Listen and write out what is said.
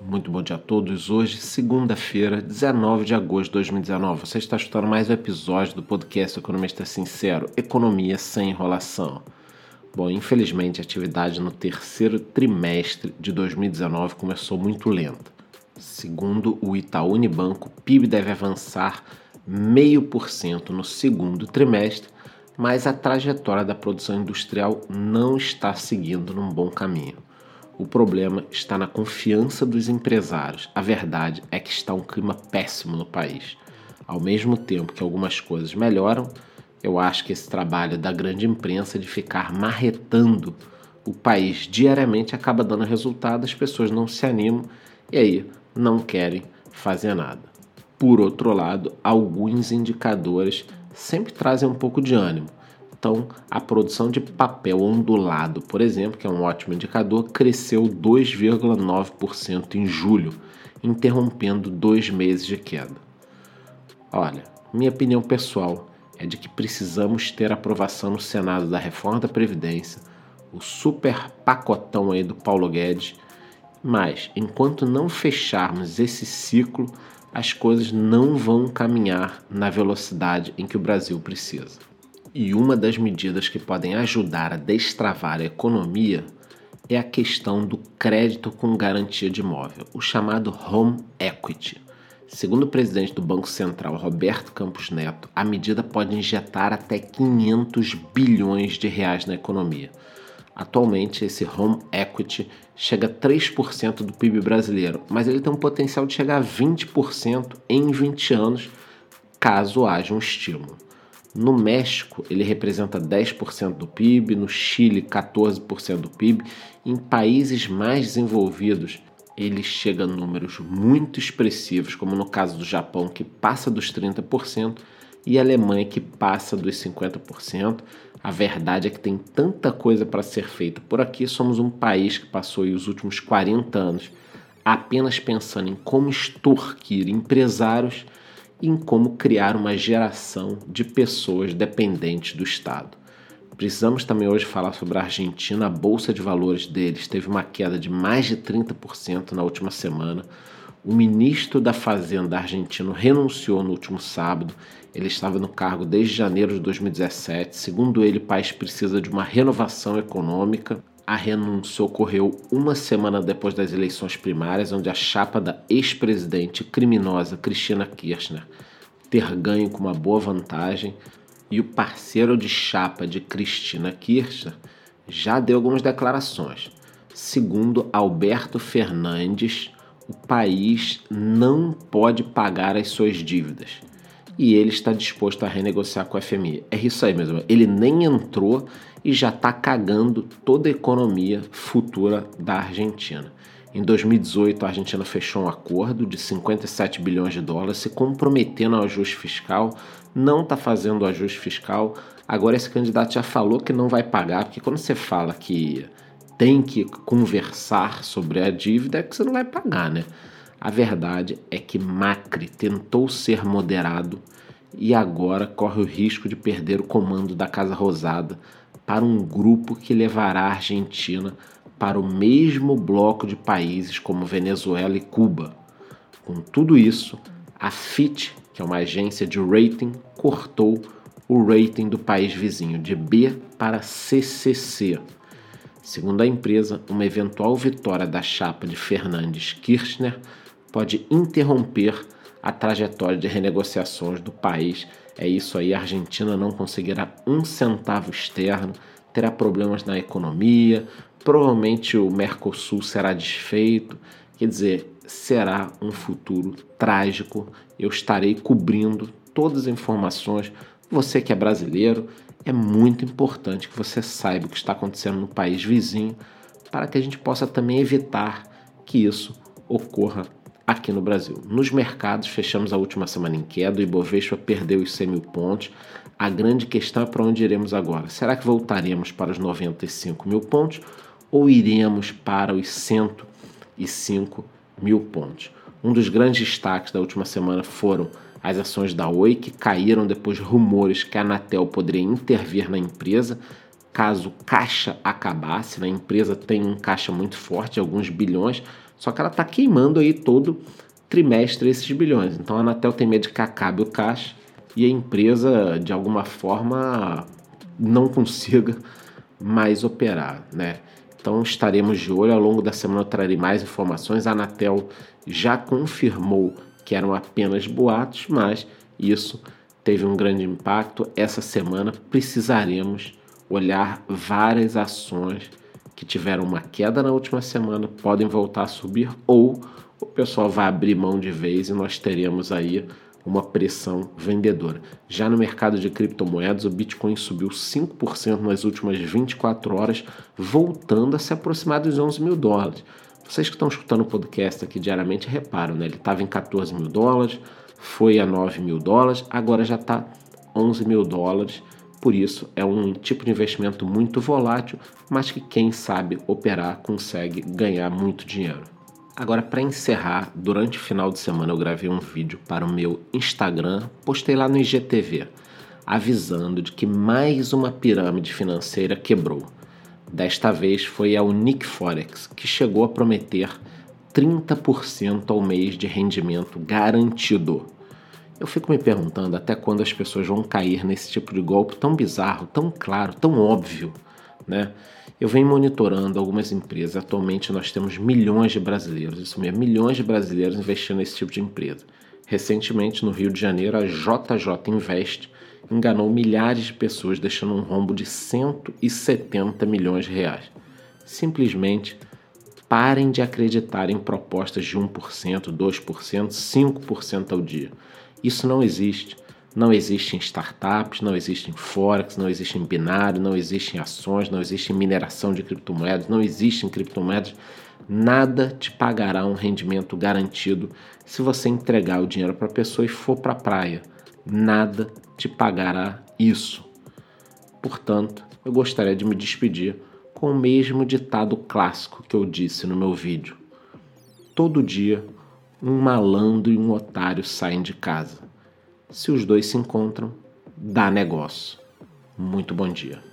Muito bom dia a todos. Hoje, segunda-feira, 19 de agosto de 2019. Você está escutando mais um episódio do podcast Economista Sincero: Economia sem enrolação. Bom, infelizmente, a atividade no terceiro trimestre de 2019 começou muito lenta. Segundo o Itaú Unibanco, o PIB deve avançar 0,5% no segundo trimestre, mas a trajetória da produção industrial não está seguindo num bom caminho. O problema está na confiança dos empresários. A verdade é que está um clima péssimo no país. Ao mesmo tempo que algumas coisas melhoram, eu acho que esse trabalho da grande imprensa de ficar marretando o país diariamente acaba dando resultado, as pessoas não se animam e aí não querem fazer nada. Por outro lado, alguns indicadores sempre trazem um pouco de ânimo. Então, a produção de papel ondulado, por exemplo, que é um ótimo indicador, cresceu 2,9% em julho, interrompendo dois meses de queda. Olha, minha opinião pessoal é de que precisamos ter aprovação no Senado da reforma da Previdência, o super pacotão aí do Paulo Guedes, mas enquanto não fecharmos esse ciclo, as coisas não vão caminhar na velocidade em que o Brasil precisa. E uma das medidas que podem ajudar a destravar a economia é a questão do crédito com garantia de imóvel, o chamado home equity. Segundo o presidente do Banco Central, Roberto Campos Neto, a medida pode injetar até 500 bilhões de reais na economia. Atualmente, esse home equity chega a 3% do PIB brasileiro, mas ele tem um potencial de chegar a 20% em 20 anos, caso haja um estímulo. No México, ele representa 10% do PIB, no Chile, 14% do PIB. Em países mais desenvolvidos, ele chega a números muito expressivos, como no caso do Japão, que passa dos 30%, e a Alemanha, que passa dos 50%. A verdade é que tem tanta coisa para ser feita por aqui. Somos um país que passou os últimos 40 anos apenas pensando em como extorquir empresários em como criar uma geração de pessoas dependentes do Estado. Precisamos também hoje falar sobre a Argentina. A bolsa de valores deles teve uma queda de mais de 30% na última semana. O ministro da Fazenda argentino renunciou no último sábado. Ele estava no cargo desde janeiro de 2017. Segundo ele, o país precisa de uma renovação econômica. A renúncia ocorreu uma semana depois das eleições primárias, onde a chapa da ex-presidente criminosa Cristina Kirchner ter ganho com uma boa vantagem e o parceiro de chapa de Cristina Kirchner já deu algumas declarações. Segundo Alberto Fernandes, o país não pode pagar as suas dívidas e ele está disposto a renegociar com a FMI. É isso aí mesmo. Ele nem entrou e já está cagando toda a economia futura da Argentina. Em 2018, a Argentina fechou um acordo de 57 bilhões de dólares, se comprometendo ao ajuste fiscal, não está fazendo o ajuste fiscal. Agora, esse candidato já falou que não vai pagar, porque quando você fala que tem que conversar sobre a dívida, é que você não vai pagar, né? A verdade é que Macri tentou ser moderado e agora corre o risco de perder o comando da Casa Rosada para um grupo que levará a Argentina para o mesmo bloco de países como Venezuela e Cuba. Com tudo isso, a Fitch, que é uma agência de rating, cortou o rating do país vizinho de B para CCC. Segundo a empresa, uma eventual vitória da chapa de Fernandes Kirchner pode interromper a trajetória de renegociações do país. É isso aí, a Argentina não conseguirá um centavo externo, terá problemas na economia, provavelmente o Mercosul será desfeito. Quer dizer, será um futuro trágico. Eu estarei cobrindo todas as informações. Você que é brasileiro, é muito importante que você saiba o que está acontecendo no país vizinho para que a gente possa também evitar que isso ocorra aqui no Brasil. Nos mercados, fechamos a última semana em queda, o Ibovespa perdeu os 100 mil pontos. A grande questão é para onde iremos agora. Será que voltaremos para os 95 mil pontos ou iremos para os 105 mil pontos? Um dos grandes destaques da última semana foram as ações da Oi, que caíram depois de rumores que a Anatel poderia intervir na empresa caso caixa acabasse. Né? A empresa tem um caixa muito forte, alguns bilhões, Só que ela está queimando aí todo trimestre esses bilhões. Então a Anatel tem medo de que acabe o caixa e a empresa, de alguma forma, não consiga mais operar, né? Então estaremos de olho. Ao longo da semana eu trarei mais informações. A Anatel já confirmou que eram apenas boatos, mas isso teve um grande impacto. Essa semana precisaremos olhar várias ações que tiveram uma queda na última semana, podem voltar a subir ou o pessoal vai abrir mão de vez e nós teremos aí uma pressão vendedora. Já no mercado de criptomoedas, o Bitcoin subiu 5% nas últimas 24 horas, voltando a se aproximar dos 11 mil dólares. Vocês que estão escutando o podcast aqui diariamente reparam, né? Ele estava em 14 mil dólares, foi a 9 mil dólares, agora já está 11 mil dólares. Por isso, é um tipo de investimento muito volátil, mas que quem sabe operar consegue ganhar muito dinheiro. Agora, para encerrar, durante o final de semana eu gravei um vídeo para o meu Instagram, postei lá no IGTV, avisando de que mais uma pirâmide financeira quebrou. Desta vez foi a Unique Forex, que chegou a prometer 30% ao mês de rendimento garantido. Eu fico me perguntando até quando as pessoas vão cair nesse tipo de golpe tão bizarro, tão claro, tão óbvio, né? Eu venho monitorando algumas empresas. Atualmente nós temos milhões de brasileiros, isso mesmo, milhões de brasileiros investindo nesse tipo de empresa. Recentemente, no Rio de Janeiro, a JJ Invest enganou milhares de pessoas, deixando um rombo de 170 milhões de reais. Simplesmente parem de acreditar em propostas de 1%, 2%, 5% ao dia. Isso não existe. Não existe em startups, não existe em forex, não existe em binário, não existe em ações, não existe em mineração de criptomoedas, não existe em criptomoedas. Nada te pagará um rendimento garantido se você entregar o dinheiro para a pessoa e for para a praia. Nada te pagará isso. Portanto, eu gostaria de me despedir com o mesmo ditado clássico que eu disse no meu vídeo. Todo dia, um malandro e um otário saem de casa. Se os dois se encontram, dá negócio. Muito bom dia.